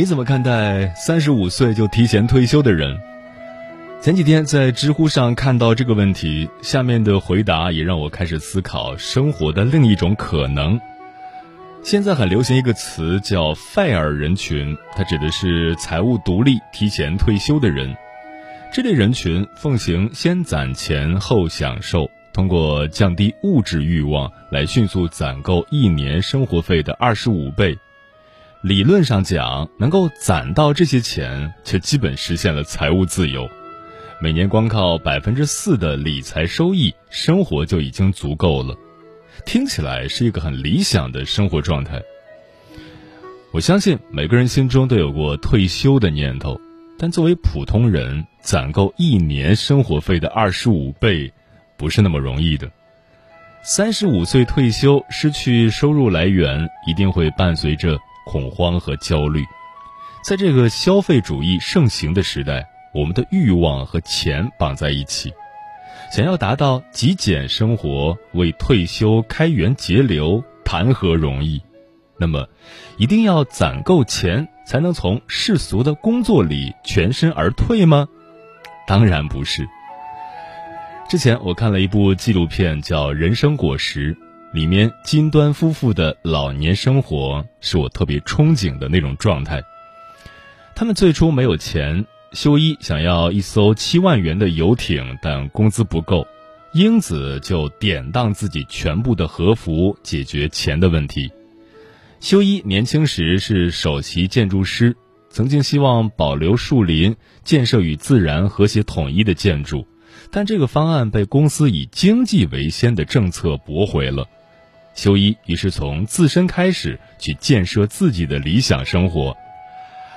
你怎么看待三十五岁就提前退休的人？前几天在知乎上看到这个问题，下面的回答也让我开始思考生活的另一种可能。现在很流行一个词叫 “FIRE 人群”，它指的是财务独立、提前退休的人。这类人群奉行先攒钱后享受，通过降低物质欲望来迅速攒够一年生活费的二十五倍。理论上讲，能够攒到这些钱，却基本实现了财务自由。每年光靠百分之四的理财收益，生活就已经足够了。听起来是一个很理想的生活状态。我相信每个人心中都有过退休的念头，但作为普通人，攒够一年生活费的二十五倍，不是那么容易的。三十五岁退休，失去收入来源，一定会伴随着。恐慌和焦虑，在这个消费主义盛行的时代，我们的欲望和钱绑在一起，想要达到极简生活，为退休开源节流，谈何容易？那么，一定要攒够钱才能从世俗的工作里全身而退吗？当然不是。之前我看了一部纪录片，叫《人生果实》。里面金端夫妇的老年生活是我特别憧憬的那种状态。他们最初没有钱，修一想要一艘七万元的游艇，但工资不够，英子就典当自己全部的和服，解决钱的问题。修一年轻时是首席建筑师，曾经希望保留树林，建设与自然和谐统一的建筑，但这个方案被公司以经济为先的政策驳回了。修一于是从自身开始去建设自己的理想生活，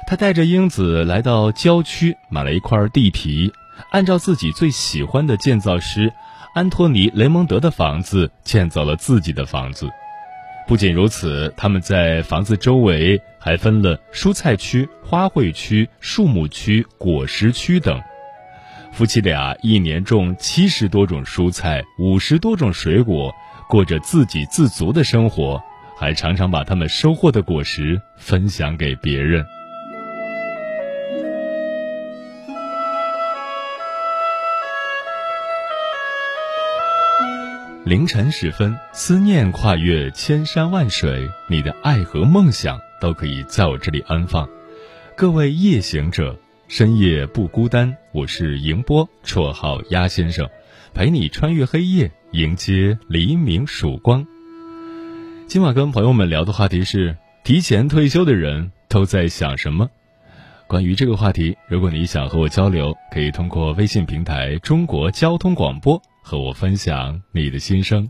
他带着英子来到郊区，买了一块地皮，按照自己最喜欢的建造师安托尼·雷蒙德的房子建造了自己的房子。不仅如此，他们在房子周围还分了蔬菜区、花卉区、树木区、果实区等。夫妻俩一年种七十多种蔬菜，五十多种水果。过着自给自足的生活，还常常把他们收获的果实分享给别人。凌晨时分，思念跨越千山万水，你的爱和梦想都可以在我这里安放。各位夜行者，深夜不孤单。我是迎波，绰号鸭先生，陪你穿越黑夜。迎接黎明曙光。今晚跟朋友们聊的话题是：提前退休的人都在想什么？关于这个话题，如果你想和我交流，可以通过微信平台“中国交通广播”和我分享你的心声。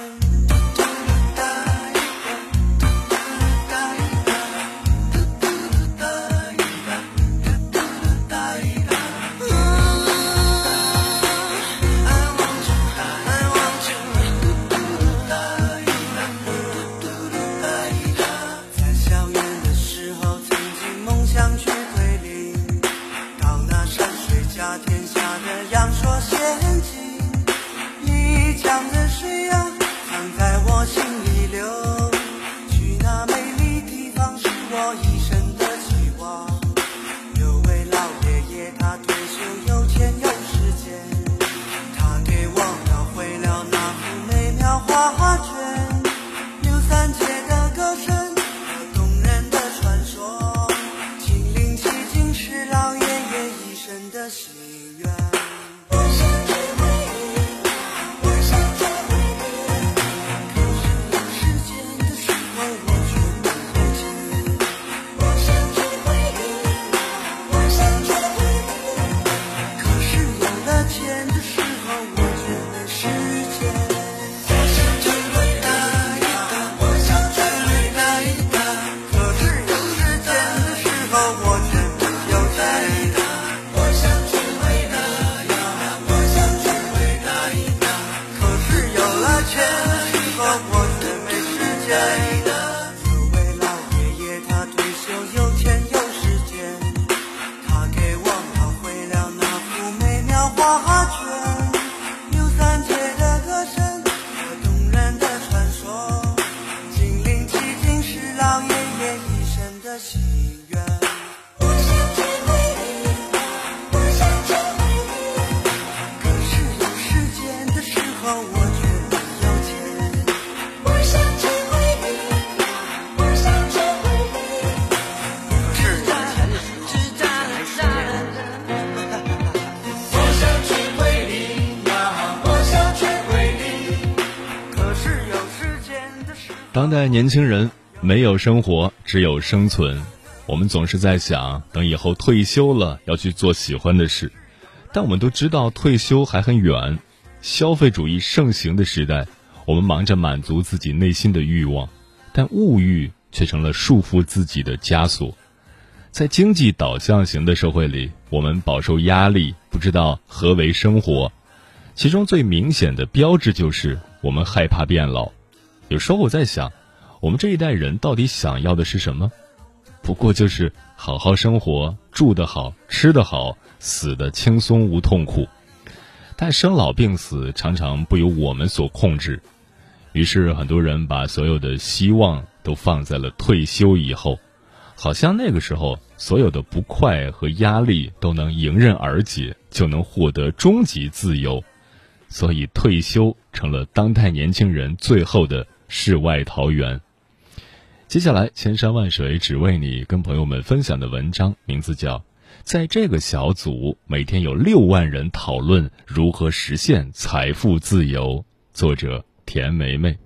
当年轻人没有生活，只有生存。我们总是在想，等以后退休了要去做喜欢的事，但我们都知道退休还很远。消费主义盛行的时代，我们忙着满足自己内心的欲望，但物欲却成了束缚自己的枷锁。在经济导向型的社会里，我们饱受压力，不知道何为生活。其中最明显的标志就是我们害怕变老。有时候我在想，我们这一代人到底想要的是什么？不过就是好好生活，住得好，吃得好，死得轻松无痛苦。但生老病死常常不由我们所控制，于是很多人把所有的希望都放在了退休以后，好像那个时候所有的不快和压力都能迎刃而解，就能获得终极自由。所以退休成了当代年轻人最后的。世外桃源。接下来，千山万水只为你，跟朋友们分享的文章名字叫《在这个小组每天有六万人讨论如何实现财富自由》，作者田梅梅。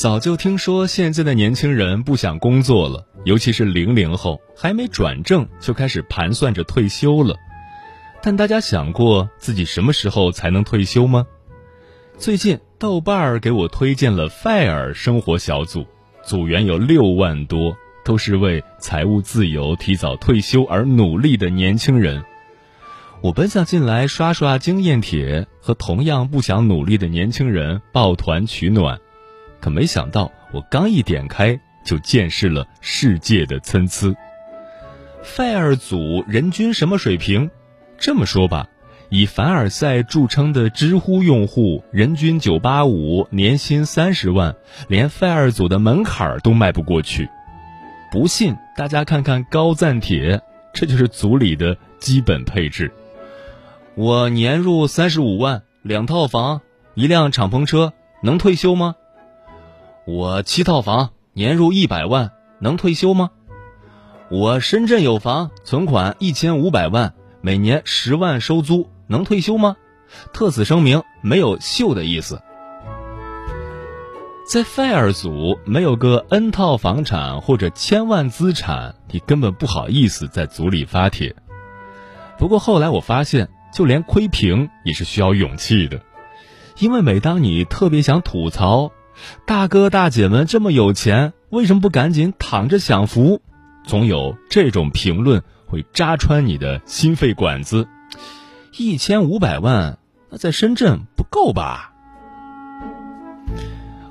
早就听说现在的年轻人不想工作了，尤其是零零后，还没转正就开始盘算着退休了。但大家想过自己什么时候才能退休吗？最近豆瓣儿给我推荐了 “fire 生活小组”，组员有六万多，都是为财务自由、提早退休而努力的年轻人。我本想进来刷刷经验帖，和同样不想努力的年轻人抱团取暖。可没想到，我刚一点开，就见识了世界的参差。费尔组人均什么水平？这么说吧，以凡尔赛著称的知乎用户人均九八五，年薪三十万，连费尔组的门槛都迈不过去。不信，大家看看高赞帖，这就是组里的基本配置。我年入三十五万，两套房，一辆敞篷车，能退休吗？我七套房，年入一百万，能退休吗？我深圳有房，存款一千五百万，每年十万收租，能退休吗？特此声明，没有秀的意思。在 fire 组，没有个 n 套房产或者千万资产，你根本不好意思在组里发帖。不过后来我发现，就连窥屏也是需要勇气的，因为每当你特别想吐槽。大哥大姐们这么有钱，为什么不赶紧躺着享福？总有这种评论会扎穿你的心肺管子。一千五百万那在深圳不够吧？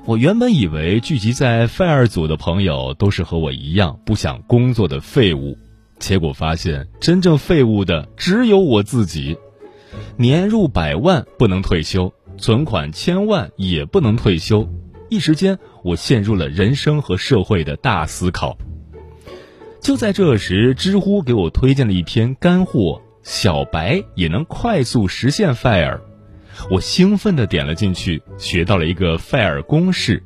我原本以为聚集在费尔组的朋友都是和我一样不想工作的废物，结果发现真正废物的只有我自己。年入百万不能退休，存款千万也不能退休。一时间，我陷入了人生和社会的大思考。就在这时，知乎给我推荐了一篇干货：小白也能快速实现 FIRE。我兴奋地点了进去，学到了一个 FIRE 公式：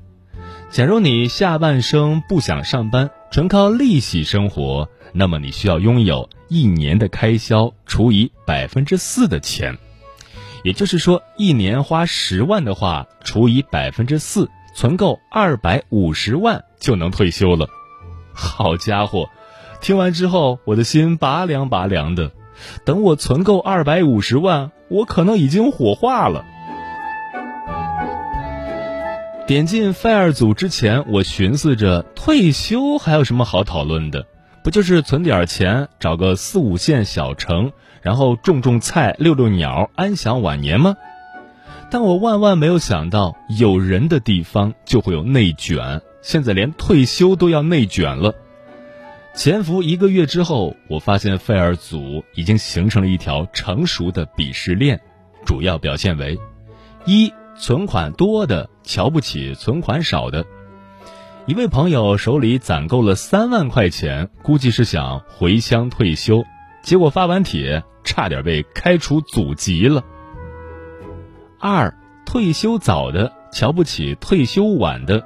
假如你下半生不想上班，纯靠利息生活，那么你需要拥有一年的开销除以百分之四的钱。也就是说，一年花十万的话，除以百分之四，存够二百五十万就能退休了。好家伙！听完之后，我的心拔凉拔凉的。等我存够二百五十万，我可能已经火化了。点进 FIRE 组之前，我寻思着退休还有什么好讨论的？不就是存点钱，找个四五线小城，然后种种菜、遛遛鸟，安享晚年吗？但我万万没有想到，有人的地方就会有内卷。现在连退休都要内卷了。潜伏一个月之后，我发现费尔组已经形成了一条成熟的鄙视链，主要表现为：一、存款多的瞧不起存款少的。一位朋友手里攒够了三万块钱，估计是想回乡退休，结果发完帖差点被开除祖籍了。二、退休早的瞧不起退休晚的。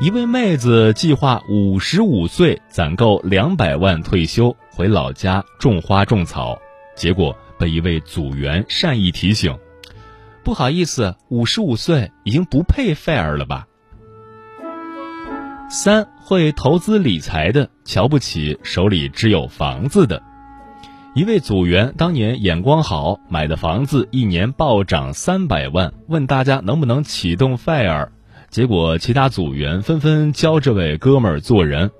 一位妹子计划五十五岁攒够两百万退休，回老家种花种草，结果被一位组员善意提醒：“不好意思，五十五岁已经不配 fair 了吧？”三会投资理财的瞧不起手里只有房子的，一位组员当年眼光好，买的房子一年暴涨三百万，问大家能不能启动 FIRE。结果，其他组员纷纷教这位哥们儿做人。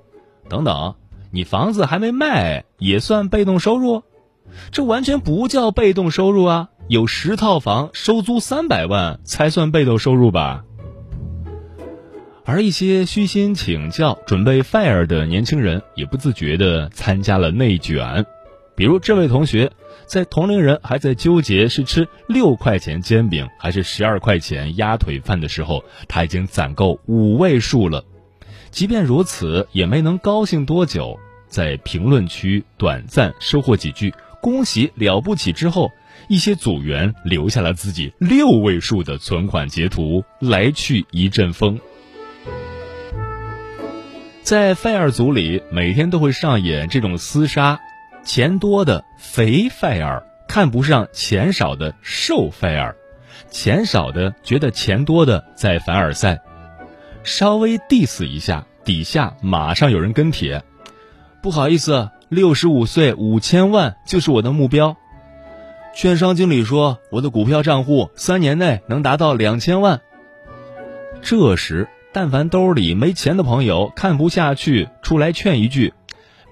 等等，你房子还没卖，也算被动收入？这完全不叫被动收入啊！有十套房收租三百万才算被动收入吧？而一些虚心请教、准备 fire 的年轻人，也不自觉地参加了内卷。比如这位同学。在同龄人还在纠结是吃六块钱煎饼还是十二块钱鸭腿饭的时候，他已经攒够五位数了。即便如此，也没能高兴多久，在评论区短暂收获几句“恭喜了不起”之后，一些组员留下了自己六位数的存款截图，来去一阵风。在 FIRE 组里，每天都会上演这种厮杀。钱多的肥 fire 看不上钱少的瘦 fire，钱少的觉得钱多的在凡尔赛，稍微 diss 一下，底下马上有人跟帖，不好意思，六十五岁五千万就是我的目标。券商经理说我的股票账户三年内能达到两千万。这时，但凡兜里没钱的朋友看不下去，出来劝一句。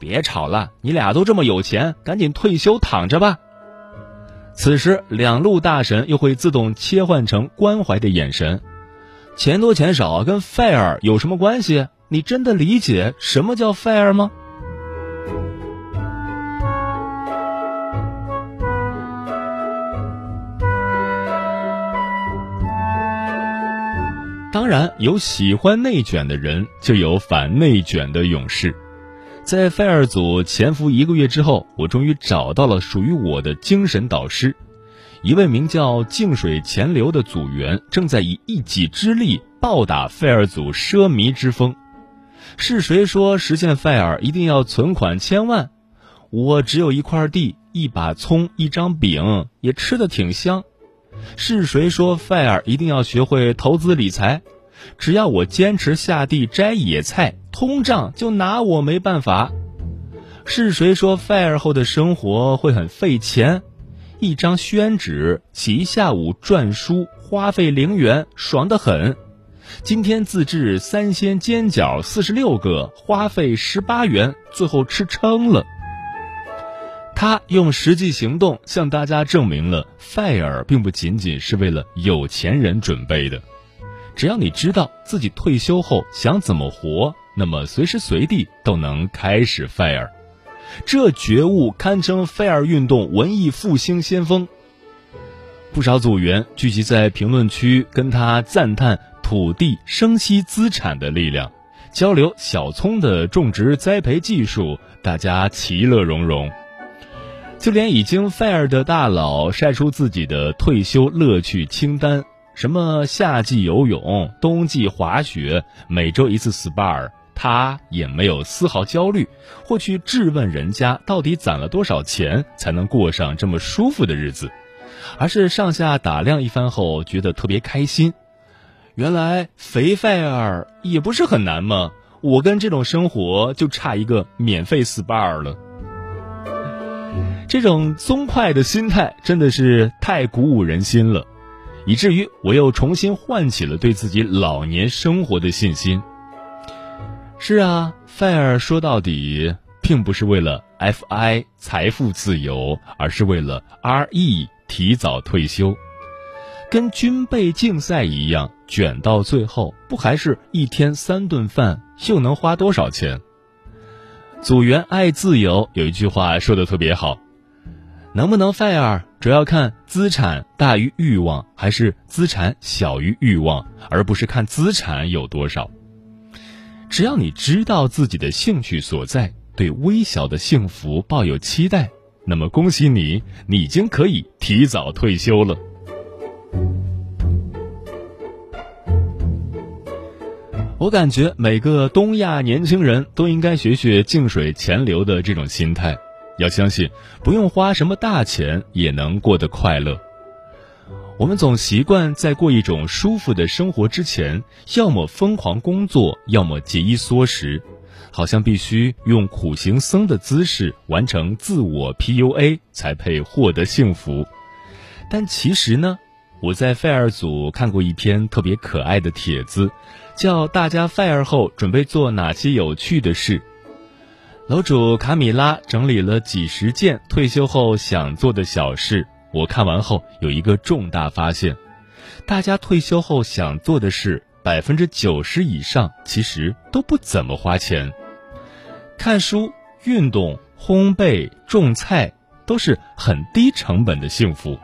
别吵了，你俩都这么有钱，赶紧退休躺着吧。此时，两路大神又会自动切换成关怀的眼神。钱多钱少跟 fire 有什么关系？你真的理解什么叫 fire 吗？当然，有喜欢内卷的人，就有反内卷的勇士。在费尔组潜伏一个月之后，我终于找到了属于我的精神导师，一位名叫“静水潜流”的组员，正在以一己之力暴打费尔组奢靡之风。是谁说实现费尔一定要存款千万？我只有一块地、一把葱、一张饼，也吃得挺香。是谁说费尔一定要学会投资理财？只要我坚持下地摘野菜。通胀就拿我没办法，是谁说 fire 后的生活会很费钱？一张宣纸洗一下午篆书，花费零元，爽得很。今天自制三鲜煎饺四十六个，花费十八元，最后吃撑了。他用实际行动向大家证明了，fire 并不仅仅是为了有钱人准备的。只要你知道自己退休后想怎么活，那么随时随地都能开始 fire。这觉悟堪称 fire 运动文艺复兴先锋。不少组员聚集在评论区，跟他赞叹土地生息资产的力量，交流小葱的种植栽培技术，大家其乐融融。就连已经 fire 的大佬晒出自己的退休乐趣清单，什么夏季游泳、冬季滑雪、每周一次 SPA，他也没有丝毫焦虑，或去质问人家到底攒了多少钱才能过上这么舒服的日子，而是上下打量一番后觉得特别开心。原来肥 fire 也不是很难嘛，我跟这种生活就差一个免费 SPA 了。这种松快的心态真的是太鼓舞人心了，以至于我又重新唤起了对自己老年生活的信心。是啊，fire 说到底并不是为了 fi 财富自由，而是为了 re 提早退休，跟军备竞赛一样，卷到最后不还是一天三顿饭，又能花多少钱？组员爱自由有一句话说的特别好。能不能 fire，主要看资产大于欲望还是资产小于欲望，而不是看资产有多少。只要你知道自己的兴趣所在，对微小的幸福抱有期待，那么恭喜你，你已经可以提早退休了。我感觉每个东亚年轻人都应该学学静水潜流的这种心态。要相信，不用花什么大钱也能过得快乐。我们总习惯在过一种舒服的生活之前，要么疯狂工作，要么节衣缩食，好像必须用苦行僧的姿势完成自我 PUA 才配获得幸福。但其实呢，我在 fire 组看过一篇特别可爱的帖子，叫“大家 fire 后准备做哪些有趣的事”。楼主卡米拉整理了几十件退休后想做的小事，我看完后有一个重大发现：大家退休后想做的事，百分之九十以上其实都不怎么花钱。看书、运动、烘焙、种菜都是很低成本的幸福，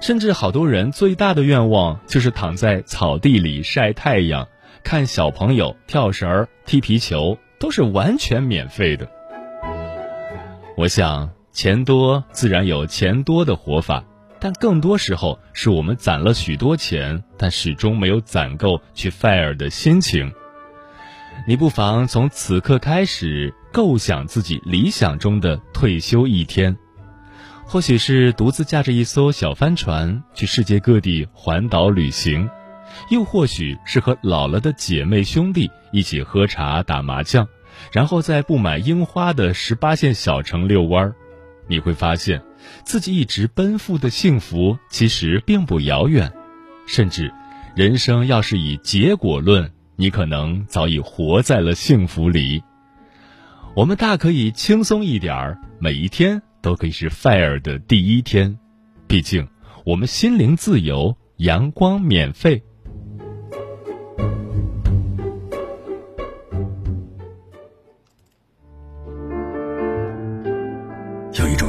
甚至好多人最大的愿望就是躺在草地里晒太阳，看小朋友跳绳、踢皮球。都是完全免费的。我想，钱多自然有钱多的活法，但更多时候是我们攒了许多钱，但始终没有攒够去 fire 的心情。你不妨从此刻开始构想自己理想中的退休一天，或许是独自驾着一艘小帆船去世界各地环岛旅行。又或许是和老了的姐妹兄弟一起喝茶打麻将，然后在布满樱花的十八线小城遛弯儿，你会发现，自己一直奔赴的幸福其实并不遥远，甚至，人生要是以结果论，你可能早已活在了幸福里。我们大可以轻松一点儿，每一天都可以是 fire 的第一天，毕竟我们心灵自由，阳光免费。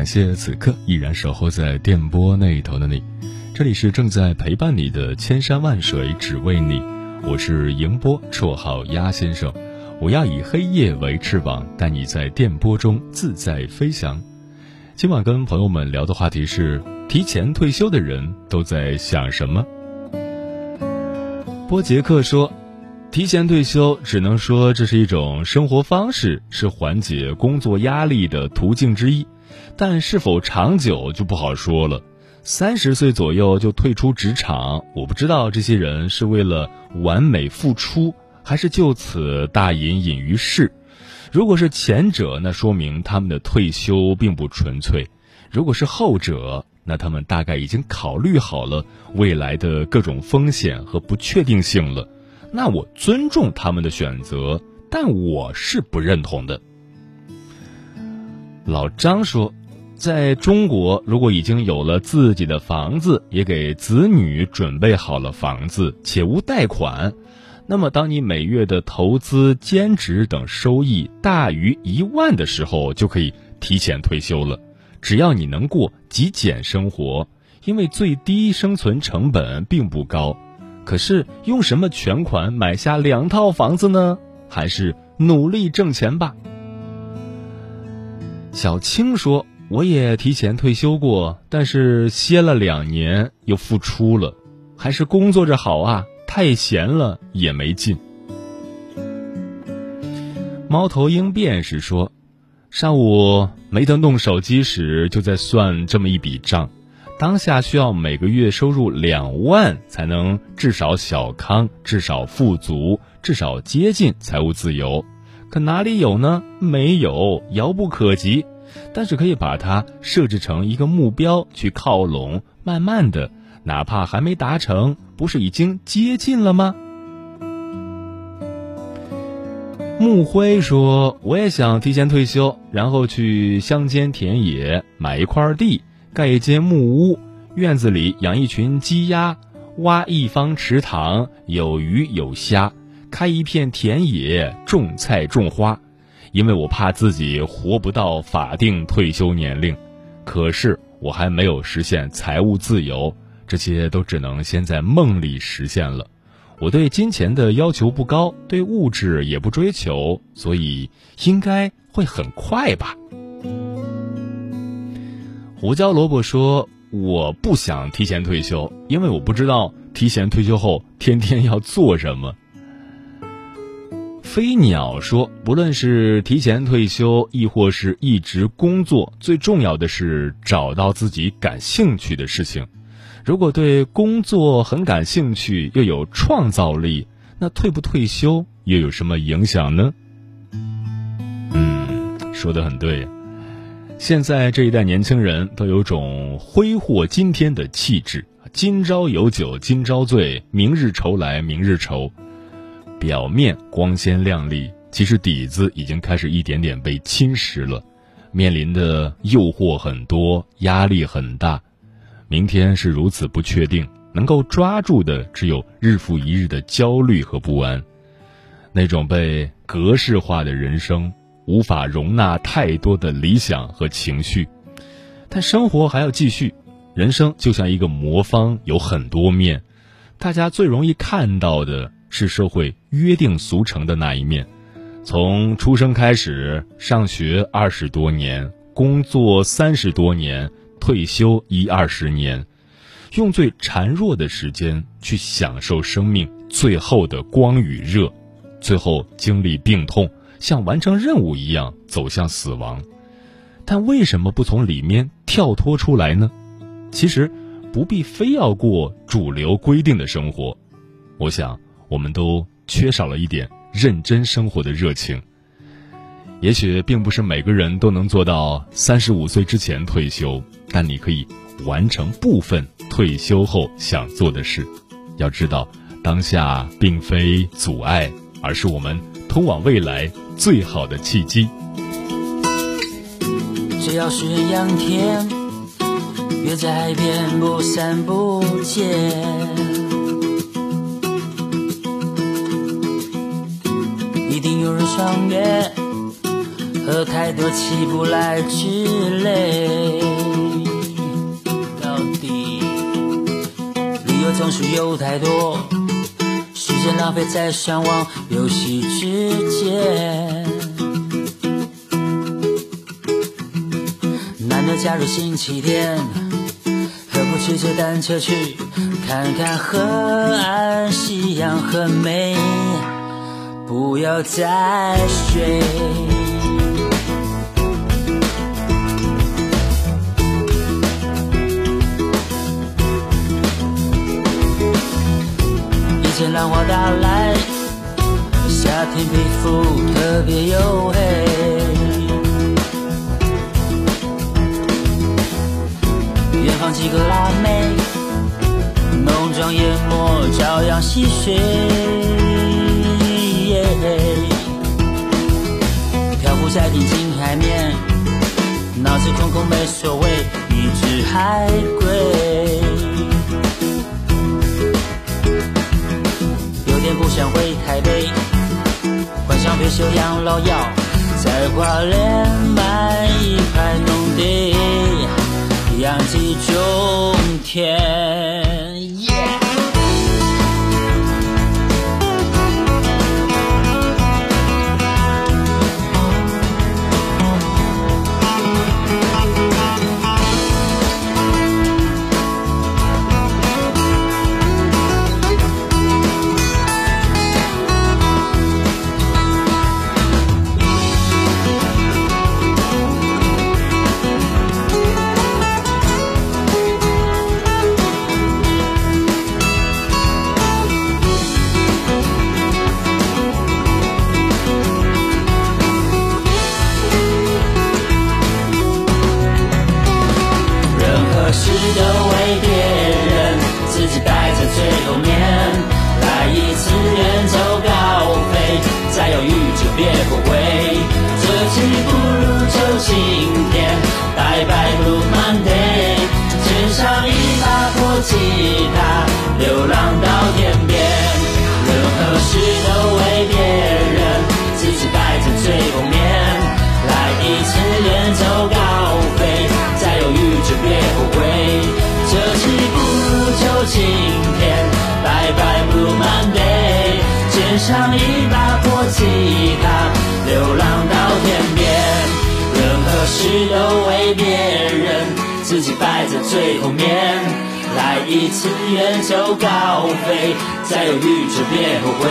感谢此刻依然守候在电波那头的你，这里是正在陪伴你的千山万水只为你，我是迎波，绰号鸭先生，我要以黑夜为翅膀，带你在电波中自在飞翔。今晚跟朋友们聊的话题是：提前退休的人都在想什么？波杰克说，提前退休，只能说这是一种生活方式，是缓解工作压力的途径之一，但是否长久就不好说了。三十岁左右就退出职场，我不知道这些人是为了完美付出，还是就此大隐隐于市。如果是前者，那说明他们的退休并不纯粹；如果是后者，那他们大概已经考虑好了未来的各种风险和不确定性了。那我尊重他们的选择，但我是不认同的。老张说，在中国，如果已经有了自己的房子，也给子女准备好了房子，且无贷款，那么当你每月的投资、兼职等收益大于一万的时候，就可以提前退休了。只要你能过极简生活，因为最低生存成本并不高。可是用什么全款买下两套房子呢？还是努力挣钱吧。小青说：“我也提前退休过，但是歇了两年又复出了，还是工作着好啊！太闲了也没劲。”猫头鹰便是说：“上午没得弄手机时，就在算这么一笔账。”当下需要每个月收入两万才能至少小康，至少富足，至少接近财务自由。可哪里有呢？没有，遥不可及。但是可以把它设置成一个目标去靠拢，慢慢的，哪怕还没达成，不是已经接近了吗？木辉说：“我也想提前退休，然后去乡间田野买一块地。”盖一间木屋，院子里养一群鸡鸭，挖一方池塘，有鱼有虾，开一片田野，种菜种花。因为我怕自己活不到法定退休年龄，可是我还没有实现财务自由，这些都只能先在梦里实现了。我对金钱的要求不高，对物质也不追求，所以应该会很快吧。胡椒萝卜说：“我不想提前退休，因为我不知道提前退休后天天要做什么。”飞鸟说：“不论是提前退休，亦或是一直工作，最重要的是找到自己感兴趣的事情。如果对工作很感兴趣，又有创造力，那退不退休又有什么影响呢？”嗯，说的很对。现在这一代年轻人都有种挥霍今天的气质，今朝有酒今朝醉，明日愁来明日愁。表面光鲜亮丽，其实底子已经开始一点点被侵蚀了，面临的诱惑很多，压力很大。明天是如此不确定，能够抓住的只有日复一日的焦虑和不安。那种被格式化的人生。无法容纳太多的理想和情绪，但生活还要继续。人生就像一个魔方，有很多面。大家最容易看到的是社会约定俗成的那一面：从出生开始，上学二十多年，工作三十多年，退休一二十年，用最孱弱的时间去享受生命最后的光与热，最后经历病痛。像完成任务一样走向死亡，但为什么不从里面跳脱出来呢？其实，不必非要过主流规定的生活。我想，我们都缺少了一点认真生活的热情。也许并不是每个人都能做到三十五岁之前退休，但你可以完成部分退休后想做的事。要知道，当下并非阻碍，而是我们通往未来。最好的契机。只要是阳天，约在海边不散不见。一定有人赏月，喝太多起不来之类。到底理由总是有太多。时间浪费在上网游戏之间，假日星期天，何不骑着单车去看看河岸，夕阳很美。不要再睡。以前浪花打来，夏天皮肤特别黝黑。远方几个辣妹，浓妆艳抹，朝阳戏水。漂浮在平静海面，脑子空空没所谓，一只海龟。有点不想回台北，幻想退休养老药，在花莲买一块农地。养鸡种田。最后面。来一次远走高飞，再犹豫就别后悔。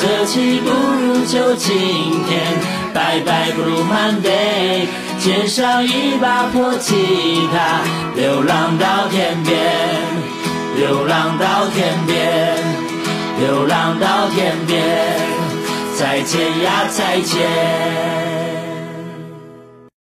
这期不如就今天，拜拜 Blue Monday，肩上一把破吉他，流浪到天边，流浪到天边，流浪到天边，再见呀再见。